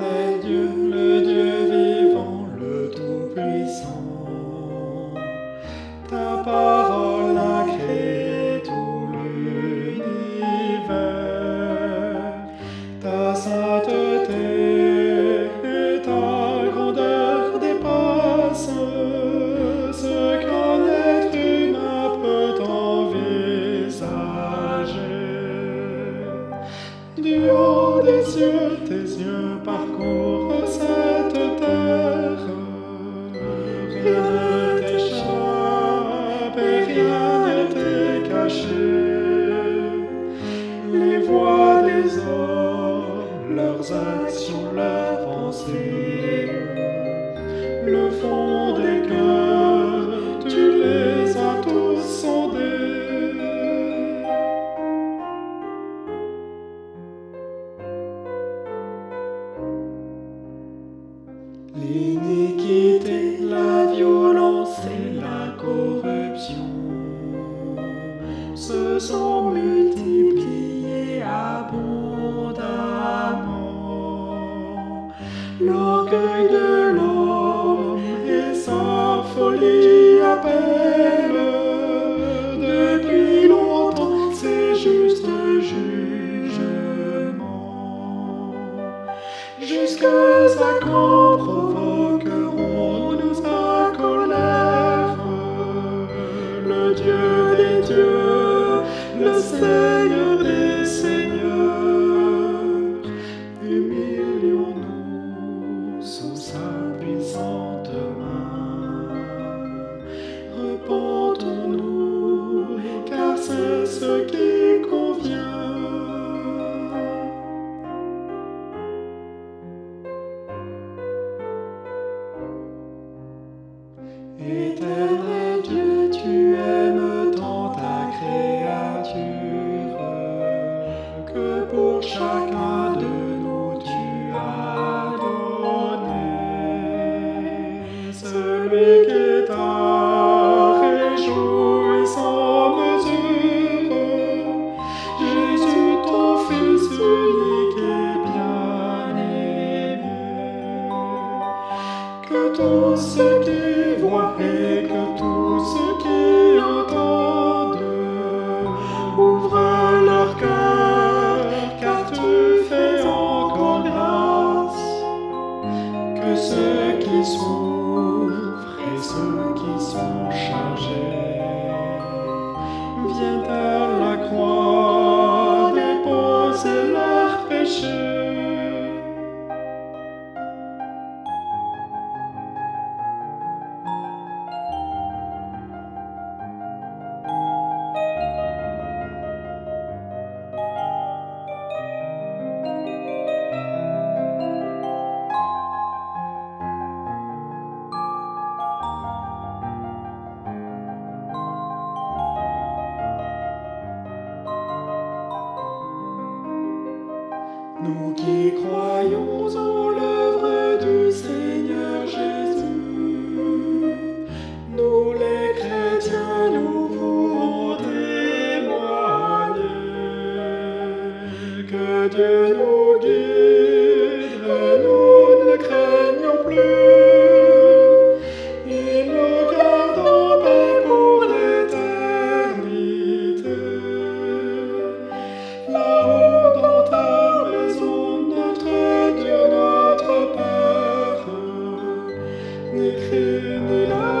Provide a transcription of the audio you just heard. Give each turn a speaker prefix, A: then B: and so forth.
A: Amen. Parcourent cette terre, rien ne t'échappe et rien n'était caché. Les voix des hommes, leurs actions, leurs pensées, le font. L'iniquité, la violence et la corruption se sont multipliées abondamment. L'orgueil de l'homme et sa folie appellent Jusqu'à quand provoqueront sa colère. Le Dieu des dieux, le Seigneur des seigneurs, humilions-nous sous sa puissante Éternel Dieu, tu aimes tant ta créature que pour chacun de nous tu as donné. Celui qui et que tous ceux qui entendent ouvrent leur cœur, car tu fais encore grâce. Que ceux qui souffrent et ceux qui sont chargés viennent à la croix Nous qui croyons en l'œuvre du Seigneur Jésus,